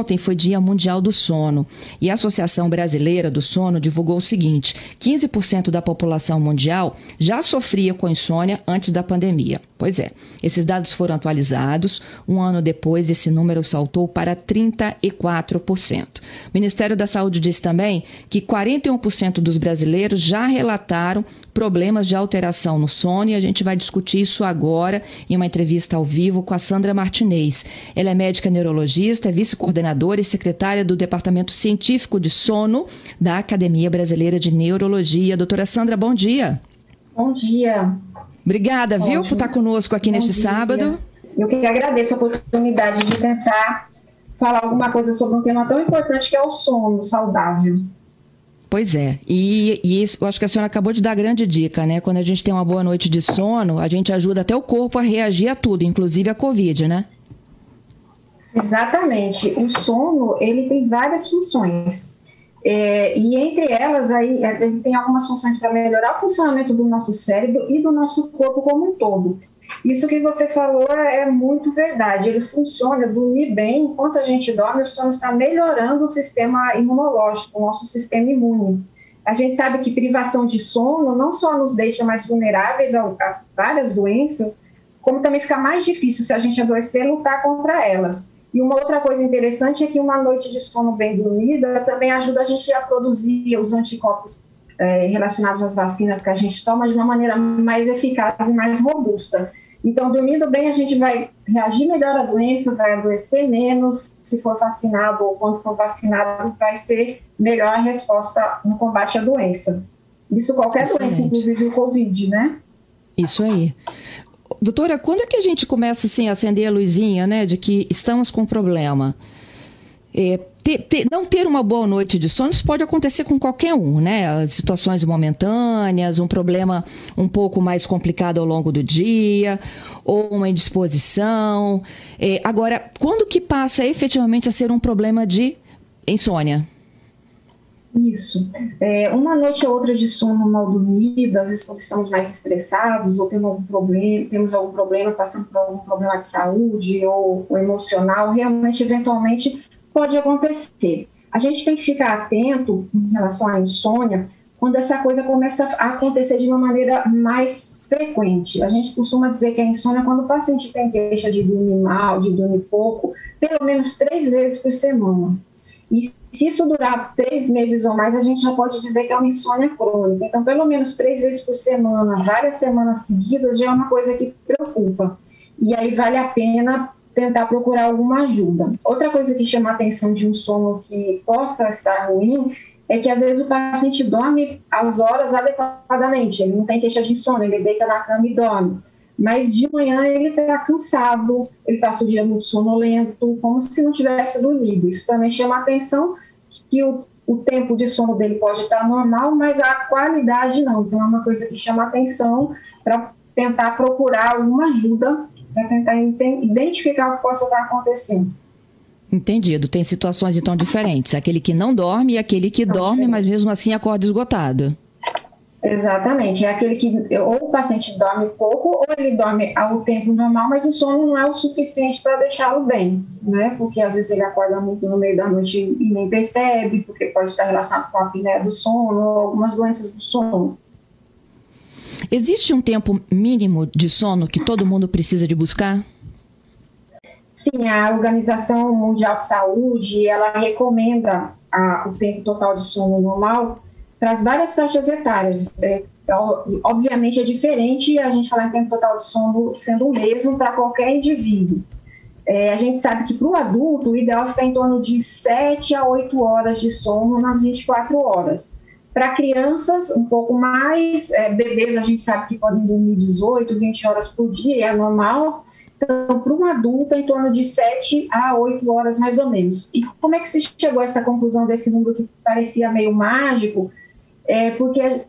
Ontem foi Dia Mundial do Sono e a Associação Brasileira do Sono divulgou o seguinte: 15% da população mundial já sofria com insônia antes da pandemia. Pois é, esses dados foram atualizados. Um ano depois, esse número saltou para 34%. O Ministério da Saúde diz também que 41% dos brasileiros já relataram problemas de alteração no sono e a gente vai discutir isso agora em uma entrevista ao vivo com a Sandra Martinez. Ela é médica neurologista, vice-coordenadora e secretária do Departamento Científico de Sono da Academia Brasileira de Neurologia. Doutora Sandra, bom dia. Bom dia. Obrigada, Ótimo. viu, por estar conosco aqui Bom neste dia. sábado. Eu que agradeço a oportunidade de tentar falar alguma coisa sobre um tema tão importante que é o sono saudável. Pois é, e, e isso, eu acho que a senhora acabou de dar grande dica, né? Quando a gente tem uma boa noite de sono, a gente ajuda até o corpo a reagir a tudo, inclusive a Covid, né? Exatamente. O sono, ele tem várias funções. É, e entre elas, aí, ele tem algumas funções para melhorar o funcionamento do nosso cérebro e do nosso corpo como um todo. Isso que você falou é, é muito verdade. Ele funciona, dormir bem, enquanto a gente dorme, o sono está melhorando o sistema imunológico, o nosso sistema imune. A gente sabe que privação de sono não só nos deixa mais vulneráveis a, a várias doenças, como também fica mais difícil se a gente adoecer lutar contra elas. E uma outra coisa interessante é que uma noite de sono bem dormida também ajuda a gente a produzir os anticorpos é, relacionados às vacinas que a gente toma de uma maneira mais eficaz e mais robusta. Então, dormindo bem, a gente vai reagir melhor à doença, vai adoecer menos. Se for vacinado ou quando for vacinado, vai ser melhor a resposta no combate à doença. Isso qualquer Excelente. doença, inclusive o Covid, né? Isso aí. Doutora, quando é que a gente começa assim, a acender a luzinha, né, de que estamos com um problema? É, ter, ter, não ter uma boa noite de sono isso pode acontecer com qualquer um, né? Situações momentâneas, um problema um pouco mais complicado ao longo do dia, ou uma indisposição. É, agora, quando que passa efetivamente a ser um problema de insônia? Isso. É, uma noite ou outra de sono mal dormida, às vezes quando estamos mais estressados ou temos algum problema, temos algum problema, passando por algum problema de saúde ou, ou emocional, realmente, eventualmente, pode acontecer. A gente tem que ficar atento em relação à insônia quando essa coisa começa a acontecer de uma maneira mais frequente. A gente costuma dizer que a insônia é quando o paciente tem queixa de dormir mal, de dormir pouco, pelo menos três vezes por semana. E se isso durar três meses ou mais, a gente já pode dizer que é uma insônia crônica. Então, pelo menos três vezes por semana, várias semanas seguidas, já é uma coisa que preocupa. E aí vale a pena tentar procurar alguma ajuda. Outra coisa que chama a atenção de um sono que possa estar ruim é que às vezes o paciente dorme às horas adequadamente, ele não tem queixa de sono, ele deita na cama e dorme mas de manhã ele está cansado, ele passa o dia muito sonolento, como se não tivesse dormido. Isso também chama a atenção que o, o tempo de sono dele pode estar normal, mas a qualidade não. Então é uma coisa que chama a atenção para tentar procurar alguma ajuda para tentar identificar o que possa estar acontecendo. Entendido. Tem situações então diferentes. Aquele que não dorme e aquele que não, dorme, mas mesmo assim acorda esgotado. Exatamente, é aquele que ou o paciente dorme pouco ou ele dorme ao tempo normal, mas o sono não é o suficiente para deixá-lo bem, né? Porque às vezes ele acorda muito no meio da noite e nem percebe, porque pode estar relacionado com a apneia do sono ou algumas doenças do sono. Existe um tempo mínimo de sono que todo mundo precisa de buscar? Sim, a Organização Mundial de Saúde, ela recomenda a, o tempo total de sono normal para as várias faixas etárias. É, obviamente é diferente a gente falar em tempo total de sono sendo o mesmo para qualquer indivíduo. É, a gente sabe que para o adulto o ideal é ficar em torno de 7 a 8 horas de sono nas 24 horas. Para crianças, um pouco mais, é, bebês a gente sabe que podem dormir 18, 20 horas por dia, é normal. Então, para um adulto, é em torno de 7 a 8 horas mais ou menos. E como é que se chegou a essa conclusão desse número que parecia meio mágico? É, porque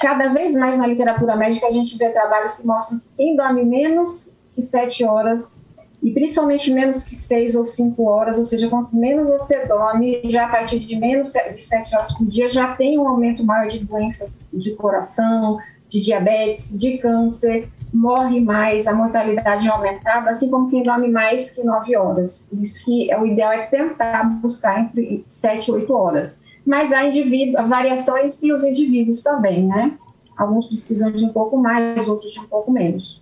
cada vez mais na literatura médica a gente vê trabalhos que mostram que quem dorme menos que sete horas e principalmente menos que 6 ou 5 horas, ou seja, quanto menos você dorme, já a partir de menos de 7 horas por dia, já tem um aumento maior de doenças de coração, de diabetes, de câncer, morre mais, a mortalidade é aumentada, assim como quem dorme mais que 9 horas. Por isso que é, o ideal é tentar buscar entre 7 e 8 horas. Mas há indivíduo, variações entre os indivíduos também, né? Alguns precisam de um pouco mais, outros de um pouco menos.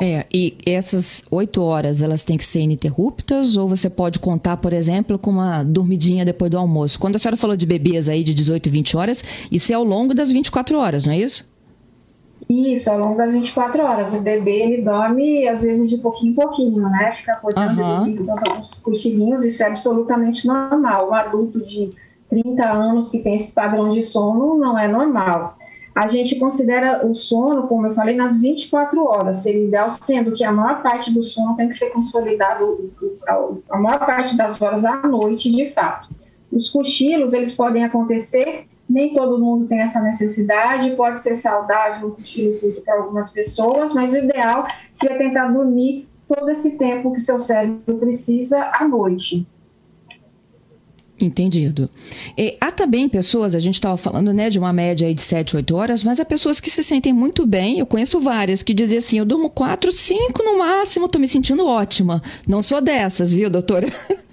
É, e essas oito horas, elas têm que ser ininterruptas ou você pode contar, por exemplo, com uma dormidinha depois do almoço? Quando a senhora falou de bebês aí de 18 e 20 horas, isso é ao longo das 24 horas, não é isso? Isso, ao longo das 24 horas. O bebê, ele dorme, às vezes, de pouquinho em pouquinho, né? Fica acordando, uhum. dando alguns cochilinhos, isso é absolutamente normal. O adulto de 30 anos que tem esse padrão de sono não é normal a gente considera o sono, como eu falei, nas 24 horas, ideal, sendo que a maior parte do sono tem que ser consolidado, a maior parte das horas à noite, de fato. Os cochilos, eles podem acontecer, nem todo mundo tem essa necessidade, pode ser saudável um cochilo curto para algumas pessoas, mas o ideal seria tentar dormir todo esse tempo que seu cérebro precisa à noite. Entendido. E, há também pessoas, a gente estava falando né, de uma média de 7, 8 horas, mas há pessoas que se sentem muito bem. Eu conheço várias que dizem assim: eu durmo 4, 5 no máximo, estou me sentindo ótima. Não sou dessas, viu, doutora?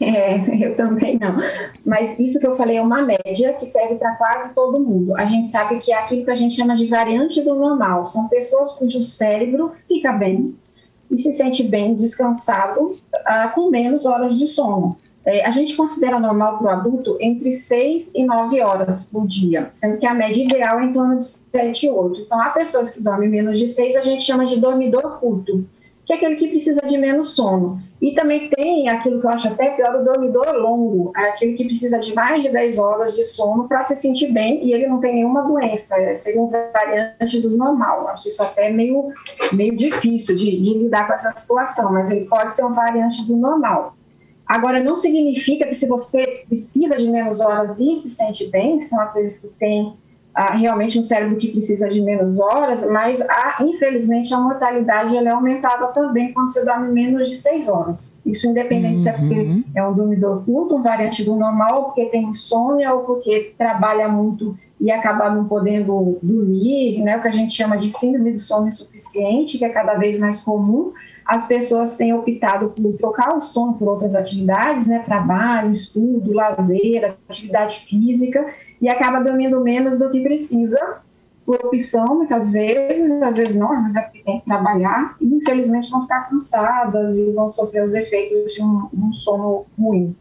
É, eu também não. Mas isso que eu falei é uma média que serve para quase todo mundo. A gente sabe que é aquilo que a gente chama de variante do normal. São pessoas cujo cérebro fica bem e se sente bem descansado uh, com menos horas de sono. É, a gente considera normal para o adulto entre 6 e 9 horas por dia, sendo que a média ideal é em torno de 7 e 8. Então, há pessoas que dormem menos de 6, a gente chama de dormidor curto, que é aquele que precisa de menos sono. E também tem aquilo que eu acho até pior, o dormidor longo, é aquele que precisa de mais de 10 horas de sono para se sentir bem e ele não tem nenhuma doença, é, seria um variante do normal. Acho isso até meio, meio difícil de, de lidar com essa situação, mas ele pode ser um variante do normal. Agora, não significa que se você precisa de menos horas e se sente bem, que são aqueles que têm ah, realmente um cérebro que precisa de menos horas, mas ah, infelizmente a mortalidade ela é aumentada também quando você dorme menos de seis horas. Isso independente uhum. se é porque uhum. é um dormidor curto, um variante do normal, porque tem insônia ou porque trabalha muito e acaba não podendo dormir, né, o que a gente chama de síndrome do sono insuficiente, que é cada vez mais comum, as pessoas têm optado por trocar o sono por outras atividades, né, trabalho, estudo, lazer, atividade física, e acaba dormindo menos do que precisa, por opção, muitas vezes, às vezes não, às vezes é porque tem que trabalhar, e infelizmente vão ficar cansadas e vão sofrer os efeitos de um, um sono ruim.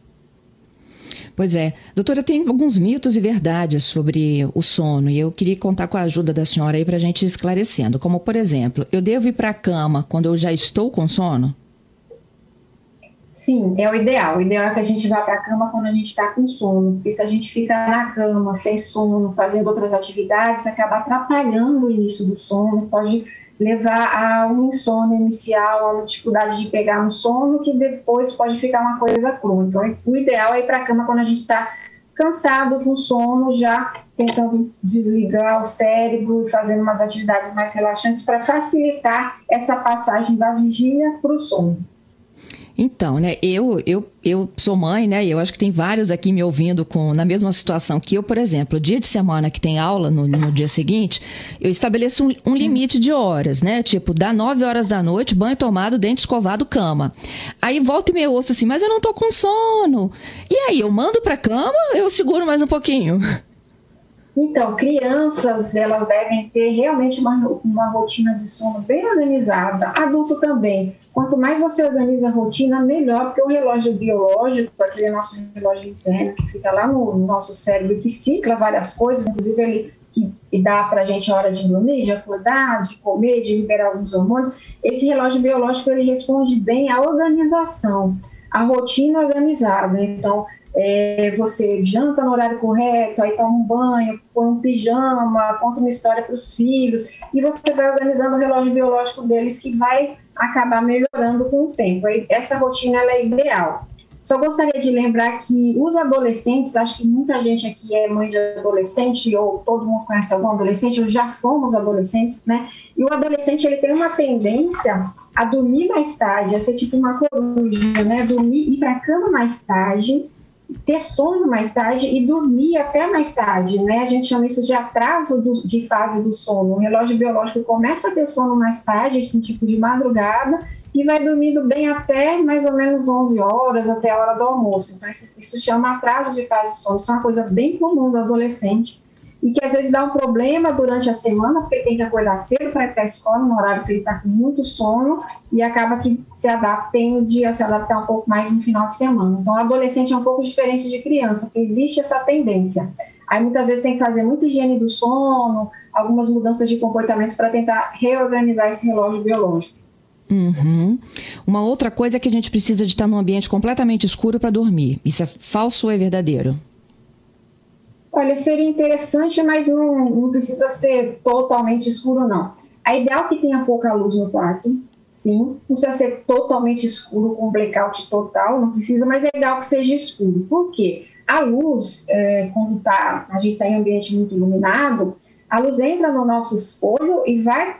Pois é. Doutora, tem alguns mitos e verdades sobre o sono e eu queria contar com a ajuda da senhora aí para a gente ir esclarecendo. Como, por exemplo, eu devo ir para a cama quando eu já estou com sono? Sim, é o ideal. O ideal é que a gente vá para a cama quando a gente está com sono, porque se a gente fica na cama sem sono, fazendo outras atividades, acaba atrapalhando o início do sono, pode levar a um insônia inicial, a uma dificuldade de pegar no sono, que depois pode ficar uma coisa crônica. Então, o ideal é ir para a cama quando a gente está cansado com sono, já tentando desligar o cérebro e fazendo umas atividades mais relaxantes para facilitar essa passagem da vigília para o sono. Então, né, eu, eu, eu sou mãe, né, e eu acho que tem vários aqui me ouvindo com na mesma situação que eu, por exemplo, dia de semana que tem aula no, no dia seguinte, eu estabeleço um, um, limite de horas, né, tipo, dá 9 horas da noite, banho tomado, dente escovado, cama. Aí volta e meio ouço assim, mas eu não tô com sono. E aí, eu mando pra cama, eu seguro mais um pouquinho. Então, crianças, elas devem ter realmente uma, uma rotina de sono bem organizada, adulto também. Quanto mais você organiza a rotina, melhor, porque o relógio biológico, aquele nosso relógio interno que fica lá no, no nosso cérebro, que cicla várias coisas, inclusive ele que dá para a gente a hora de dormir, de acordar, de comer, de liberar alguns hormônios, esse relógio biológico ele responde bem à organização, à rotina organizada. Então, é, você janta no horário correto, aí toma um banho, põe um pijama, conta uma história para os filhos, e você vai organizando o relógio biológico deles que vai acabar melhorando com o tempo. Essa rotina é ideal. Só gostaria de lembrar que os adolescentes, acho que muita gente aqui é mãe de adolescente, ou todo mundo conhece algum adolescente, ou já fomos adolescentes, né? E o adolescente, ele tem uma tendência a dormir mais tarde, a ser tipo uma coruja, né? Dormir, ir para a cama mais tarde, ter sono mais tarde e dormir até mais tarde, né? A gente chama isso de atraso do, de fase do sono. O relógio biológico começa a ter sono mais tarde, esse tipo de madrugada, e vai dormindo bem até mais ou menos 11 horas, até a hora do almoço. Então, isso, isso chama atraso de fase de sono. Isso é uma coisa bem comum do adolescente e que às vezes dá um problema durante a semana, porque tem que acordar cedo para ir para a escola, no horário que ele está com muito sono, e acaba que se adapta, tende a se adaptar um pouco mais no final de semana. Então, o adolescente é um pouco diferente de criança, existe essa tendência. Aí muitas vezes tem que fazer muita higiene do sono, algumas mudanças de comportamento para tentar reorganizar esse relógio biológico. Uhum. Uma outra coisa é que a gente precisa de estar num ambiente completamente escuro para dormir. Isso é falso ou é verdadeiro? Olha, seria interessante, mas não, não precisa ser totalmente escuro, não. A ideal é que tenha pouca luz no quarto, sim. Não precisa ser totalmente escuro, com blackout total, não precisa, mas é ideal que seja escuro. Por quê? A luz, é, quando tá, a gente está em ambiente muito iluminado, a luz entra no nosso olho e vai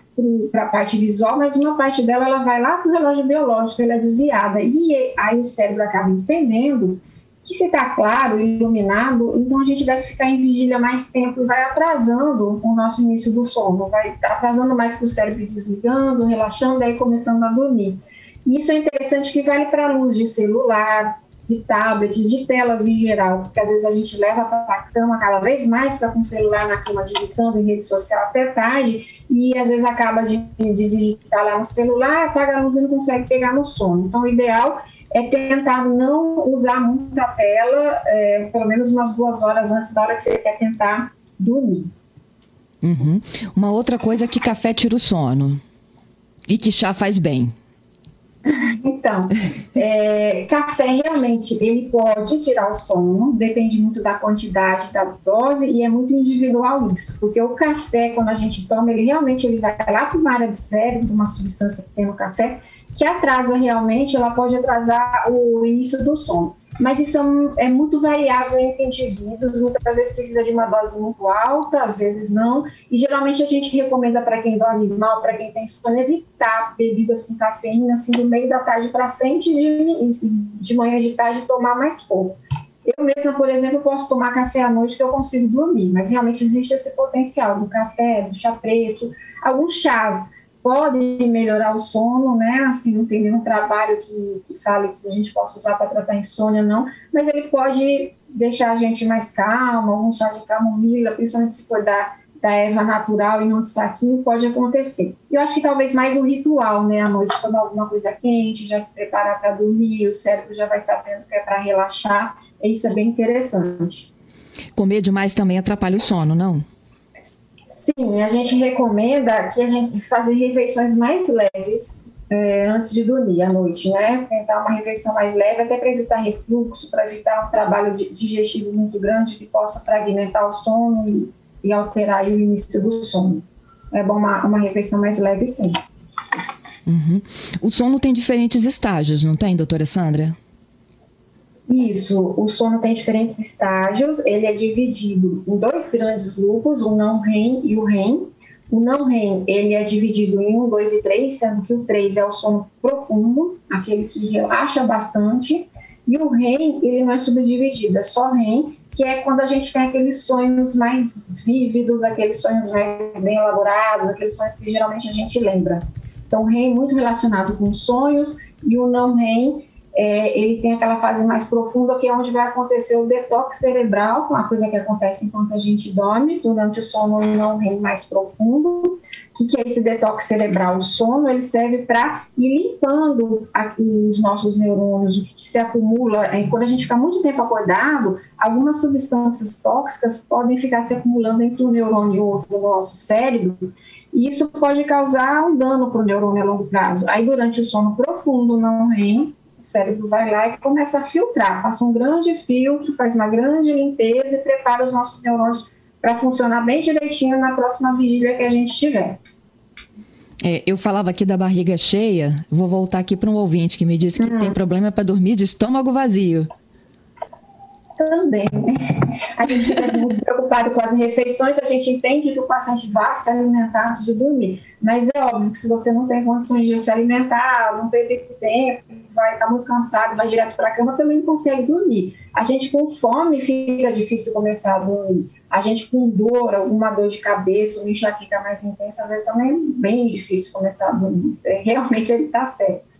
para a parte visual, mas uma parte dela ela vai lá para o relógio biológico, ela é desviada. E aí o cérebro acaba entendendo que se está claro, iluminado, então a gente deve ficar em vigília mais tempo e vai atrasando o nosso início do sono, vai atrasando mais para o cérebro desligando, relaxando, daí começando a dormir. E isso é interessante que vale para a luz de celular, de tablets, de telas em geral, porque às vezes a gente leva para a cama cada vez mais, fica com o celular na cama digitando em rede social até tarde, e às vezes acaba de, de digitar lá no celular, apaga a luz e não consegue pegar no sono. Então, o ideal é tentar não usar muita tela, é, pelo menos umas duas horas antes da hora que você quer tentar dormir. Uhum. Uma outra coisa é que café tira o sono e que chá faz bem. Então, é, café realmente ele pode tirar o sono, depende muito da quantidade, da dose e é muito individual isso, porque o café quando a gente toma ele realmente ele vai lá para uma área de cérebro, uma substância que tem no café que atrasa realmente, ela pode atrasar o início do sono. Mas isso é, é muito variável entre indivíduos, muitas vezes precisa de uma dose muito alta, às vezes não. E geralmente a gente recomenda para quem dorme mal, para quem tem sono, evitar bebidas com cafeína, assim, do meio da tarde para frente, de, de manhã de tarde tomar mais pouco. Eu mesma, por exemplo, posso tomar café à noite que eu consigo dormir, mas realmente existe esse potencial do café, do chá preto, alguns chás pode melhorar o sono, né? Assim, não tem nenhum trabalho que, que fale que a gente possa usar para tratar insônia, não, mas ele pode deixar a gente mais calma, algum chá de camomila, principalmente se for da, da erva natural e não de saquinho, pode acontecer. Eu acho que talvez mais um ritual, né? À noite tomar alguma coisa quente, já se preparar para dormir, o cérebro já vai sabendo que é para relaxar, isso é bem interessante. Comer demais também atrapalha o sono, não? Sim, a gente recomenda que a gente fazer refeições mais leves é, antes de dormir à noite, né? Tentar uma refeição mais leve, até para evitar refluxo, para evitar um trabalho digestivo muito grande que possa fragmentar o sono e, e alterar o início do sono. É bom uma, uma refeição mais leve, sim. Uhum. O sono tem diferentes estágios, não tem, doutora Sandra? Isso, o sono tem diferentes estágios, ele é dividido em dois grandes grupos, o não REM e o REM. O não REM, ele é dividido em 1, 2 e 3, sendo que o 3 é o sono profundo, aquele que relaxa bastante, e o REM, ele não é subdividido, é só REM, que é quando a gente tem aqueles sonhos mais vívidos, aqueles sonhos mais bem elaborados, aqueles sonhos que geralmente a gente lembra. Então, o REM muito relacionado com sonhos, e o não REM é, ele tem aquela fase mais profunda que é onde vai acontecer o detox cerebral, uma coisa que acontece enquanto a gente dorme, durante o sono não REM mais profundo. O que, que é esse detox cerebral? O sono ele serve para ir limpando os nossos neurônios, o que, se acumula. É, quando a gente fica muito tempo acordado, algumas substâncias tóxicas podem ficar se acumulando entre um neurônio e outro no nosso cérebro, e isso pode causar um dano para o neurônio a longo prazo. Aí, durante o sono profundo, não REM, cérebro vai lá e começa a filtrar, passa um grande filtro, faz uma grande limpeza e prepara os nossos neurônios para funcionar bem direitinho na próxima vigília que a gente tiver. É, eu falava aqui da barriga cheia, vou voltar aqui para um ouvinte que me disse que uhum. tem problema para dormir de estômago vazio também. Né? A gente fica muito preocupado com as refeições, a gente entende que o paciente vai se alimentar antes de dormir, mas é óbvio que se você não tem condições de se alimentar, não teve tempo, vai estar muito cansado, vai direto para a cama, também não consegue dormir. A gente com fome fica difícil começar a dormir. A gente com dor, alguma dor de cabeça, uma enxaqueca mais intensa, às vezes também é bem difícil começar a dormir. É, realmente ele está certo.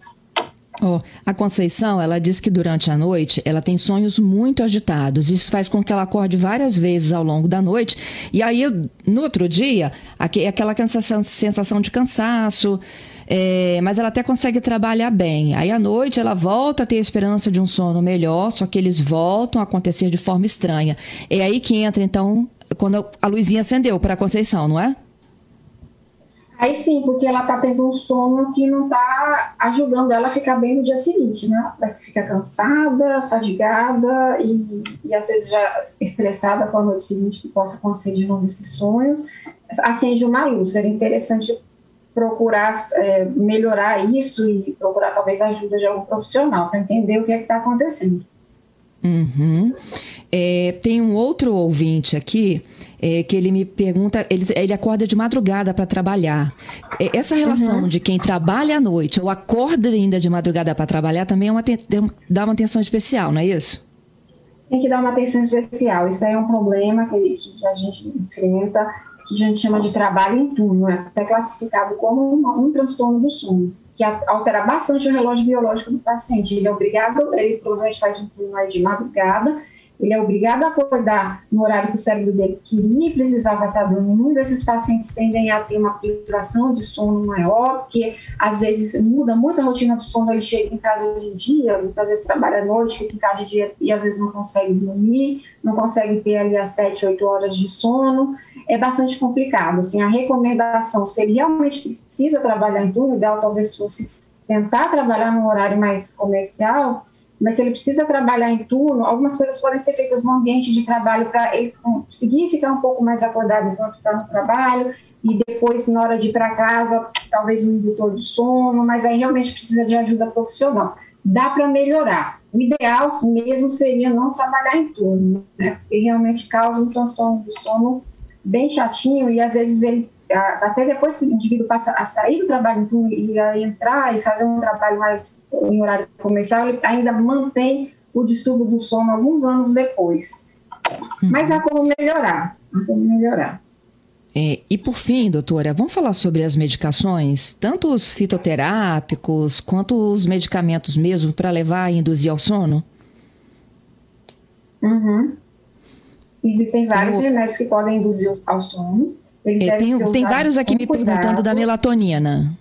Oh, a Conceição, ela diz que durante a noite ela tem sonhos muito agitados. Isso faz com que ela acorde várias vezes ao longo da noite. E aí, no outro dia, aquela sensação, sensação de cansaço. É, mas ela até consegue trabalhar bem. Aí à noite ela volta a ter a esperança de um sono melhor, só que eles voltam a acontecer de forma estranha. É aí que entra, então, quando a luzinha acendeu para a Conceição, não é? Aí sim, porque ela está tendo um sono que não está ajudando ela a ficar bem no dia seguinte, né? Que fica cansada, fadigada e, e às vezes já estressada com a noite seguinte que possa acontecer de novo esses sonhos. Acende uma luz, seria interessante procurar é, melhorar isso e procurar talvez a ajuda de algum profissional para entender o que é que está acontecendo. Uhum. É, tem um outro ouvinte aqui é, que ele me pergunta, ele, ele acorda de madrugada para trabalhar. É, essa relação uhum. de quem trabalha à noite ou acorda ainda de madrugada para trabalhar também é uma, dá uma atenção especial, não é isso? Tem que dar uma atenção especial. Isso aí é um problema que, que a gente enfrenta, que a gente chama de trabalho em turno. É até classificado como um, um transtorno do sono que altera bastante o relógio biológico do paciente. Ele é obrigado, ele provavelmente faz um turno de madrugada ele é obrigado a acordar no horário que o cérebro dele queria e precisava estar dormindo. Esses pacientes tendem a ter uma privação de sono maior, porque às vezes muda muito a rotina do sono. Ele chega em casa de dia, muitas vezes trabalha à noite, fica em casa de dia e às vezes não consegue dormir, não consegue ter ali as 7, 8 horas de sono. É bastante complicado. Assim, a recomendação, se ele realmente precisa trabalhar em turno, ideal talvez fosse tentar trabalhar num horário mais comercial mas se ele precisa trabalhar em turno, algumas coisas podem ser feitas no ambiente de trabalho para ele conseguir ficar um pouco mais acordado enquanto está no trabalho e depois, na hora de ir para casa, talvez um indutor do sono, mas aí realmente precisa de ajuda profissional. Dá para melhorar. O ideal mesmo seria não trabalhar em turno, né? porque realmente causa um transtorno do sono bem chatinho e às vezes ele até depois que o indivíduo passa a sair do trabalho e a entrar e fazer um trabalho mais em horário comercial, ele ainda mantém o distúrbio do sono alguns anos depois. Uhum. Mas há como melhorar, há como melhorar. É, e por fim, doutora, vamos falar sobre as medicações, tanto os fitoterápicos quanto os medicamentos mesmo para levar e induzir ao sono? Uhum. Existem vários remédios que podem induzir ao sono. Tem, tem vários aqui me cuidado. perguntando da melatonina.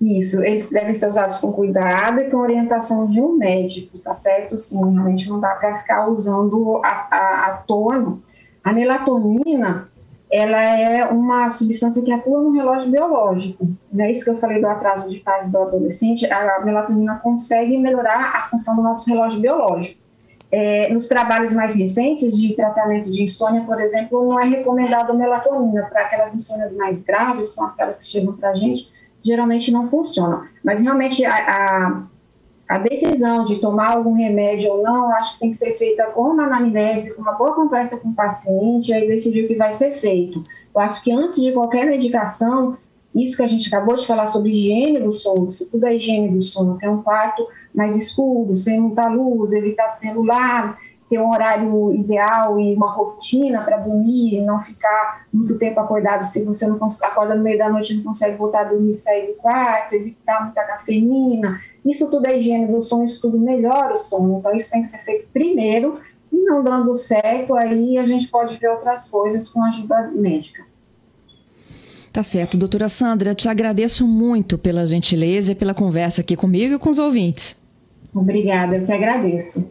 Isso, eles devem ser usados com cuidado e com orientação de um médico, tá certo? Assim, realmente não dá para ficar usando a, a, à toa. A melatonina, ela é uma substância que atua no relógio biológico. Não é isso que eu falei do atraso de fase do adolescente. A melatonina consegue melhorar a função do nosso relógio biológico. É, nos trabalhos mais recentes de tratamento de insônia, por exemplo, não é recomendado melatonina para aquelas insônias mais graves, são aquelas que chegam para a gente, geralmente não funcionam. Mas realmente a, a, a, decisão de tomar algum remédio ou não, acho que tem que ser feita com uma anamnese, com uma boa conversa com o paciente, aí decidir o que vai ser feito. Eu acho que antes de qualquer medicação, isso que a gente acabou de falar sobre higiene do sono, se tudo é higiene do sono, ter um quarto mais escuro, sem muita luz, evitar celular, ter um horário ideal e uma rotina para dormir, não ficar muito tempo acordado se você não acorda no meio da noite não consegue voltar a dormir sair do quarto, evitar muita cafeína. Isso tudo é higiene do sono, isso tudo melhora o sono. Então, isso tem que ser feito primeiro e não dando certo, aí a gente pode ver outras coisas com ajuda médica. Tá certo, doutora Sandra, te agradeço muito pela gentileza e pela conversa aqui comigo e com os ouvintes. Obrigada, eu que agradeço.